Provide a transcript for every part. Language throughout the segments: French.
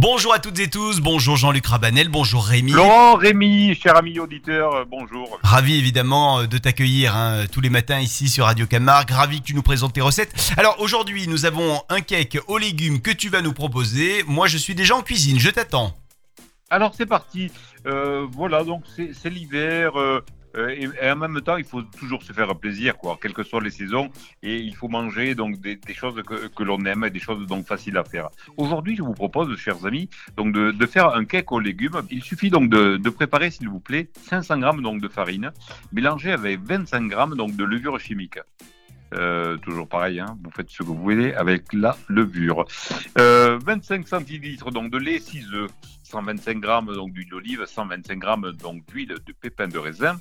Bonjour à toutes et tous, bonjour Jean-Luc Rabanel, bonjour Rémi. Laurent, Rémi, cher ami auditeur, euh, bonjour. Ravi évidemment euh, de t'accueillir hein, tous les matins ici sur Radio Camargue, ravi que tu nous présentes tes recettes. Alors aujourd'hui nous avons un cake aux légumes que tu vas nous proposer. Moi je suis déjà en cuisine, je t'attends. Alors c'est parti. Euh, voilà, donc c'est l'hiver. euh, euh, et, et en même temps, il faut toujours se faire plaisir, quoi, quelles que soient les saisons. Et il faut manger donc des, choses que, l'on aime et des choses donc faciles à faire. Aujourd'hui, je vous propose, chers amis, donc de, faire un cake aux légumes. Il suffit donc de, préparer, s'il vous plaît, 500 grammes donc de farine, mélangée avec 25 grammes donc de levure chimique. Euh, toujours pareil, hein, vous faites ce que vous voulez avec la levure. Euh, 25 centilitres donc de lait, 6 œufs, 125 grammes donc d'huile d'olive, 125 grammes donc d'huile de pépins de raisin.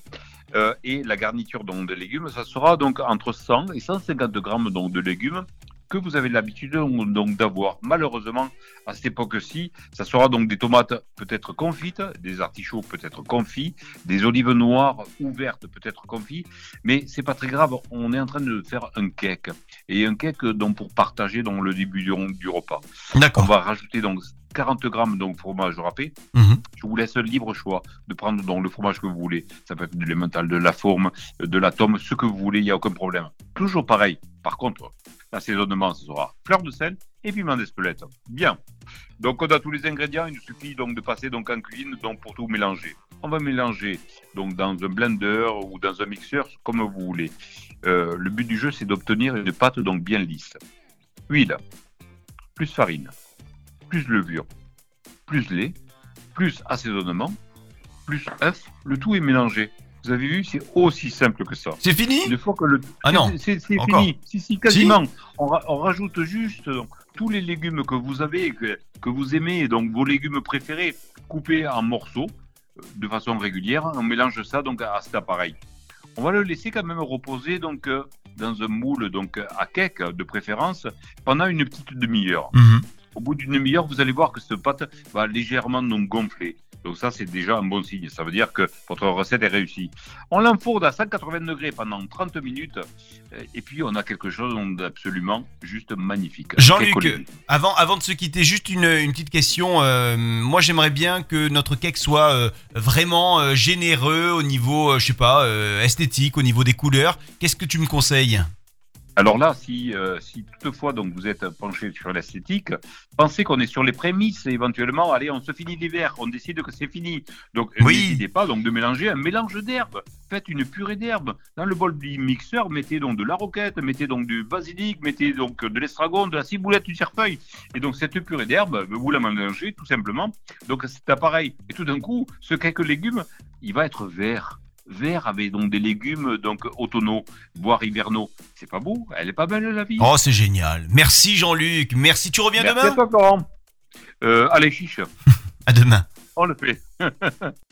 Euh, et la garniture donc de légumes, ça sera donc entre 100 et 150 grammes donc de légumes que vous avez l'habitude donc d'avoir. Malheureusement, à cette époque-ci, ça sera donc des tomates peut-être confites, des artichauts peut-être confits, des olives noires ou vertes peut-être confits, mais c'est pas très grave. On est en train de faire un cake et un cake donc pour partager dans le début du, du repas. On va rajouter donc 40 grammes donc fromage râpé. Mhm. Je vous laisse le libre choix de prendre donc le fromage que vous voulez. Ça peut être de l'emmental, de la forme, de la tome, ce que vous voulez, il n'y a aucun problème. Toujours pareil. Par contre, l'assaisonnement, ce sera fleur de sel et piment d'Espelette. Bien. Donc on a tous les ingrédients, il nous suffit donc de passer donc en cuisine donc pour tout mélanger. On va mélanger donc dans un blender ou dans un mixeur comme vous voulez. Euh, le but du jeu c'est d'obtenir une pâte donc bien lisse. Huile, plus farine, plus levure, plus lait, plus assaisonnement, plus œuf, le tout est mélangé. Vous avez vu, c'est aussi simple que ça. C'est fini Une fois que le Ah non, c'est fini. Si si quasiment. On, ra- on rajoute juste donc, tous les légumes que vous avez que, que vous aimez donc vos légumes préférés coupés en morceaux euh, de façon régulière. On mélange ça donc à cet appareil. On va le laisser quand même reposer donc euh, dans un moule donc à cake de préférence pendant une petite demi-heure. Mhm. Au bout d'une demi-heure, vous allez voir que cette pâte va légèrement donc gonfler. Donc ça, c'est déjà un bon signe. Ça veut dire que votre recette est réussie. On l'enfourne à 180 degrés pendant 30 minutes. Et puis, on a quelque chose d'absolument juste magnifique. Jean-Luc. Avant, avant de se quitter, juste une, une petite question. Euh, moi, j'aimerais bien que notre cake soit euh, vraiment euh, généreux au niveau, je sais pas, esthétique, au niveau des couleurs. Qu'est-ce que tu me conseilles? Alors là, si, euh, si toutefois donc vous êtes penché sur l'esthétique, pensez qu'on est sur les prémices éventuellement. Allez, on se finit l'hiver, on décide que c'est fini. Donc Oui. n'hésitez pas donc de mélanger un mélange d'herbes. Faites une purée d'herbes dans le bol du mixeur. Mettez donc de la roquette, mettez donc du basilic, mettez donc de l'estragon, de la ciboulette, du cerfeuil. Et donc cette purée d'herbes, vous la mélangez tout simplement. Donc c'est appareil. Et tout d'un coup, ce quelques légumes, il va être vert. Vert avec donc des légumes donc automnaux, voire hivernaux. C'est pas beau Elle est pas belle la vie Oh, c'est génial. Merci Jean-Luc. Merci. Tu reviens Merci demain à toi. Euh, allez, chiche, À demain. on le fait.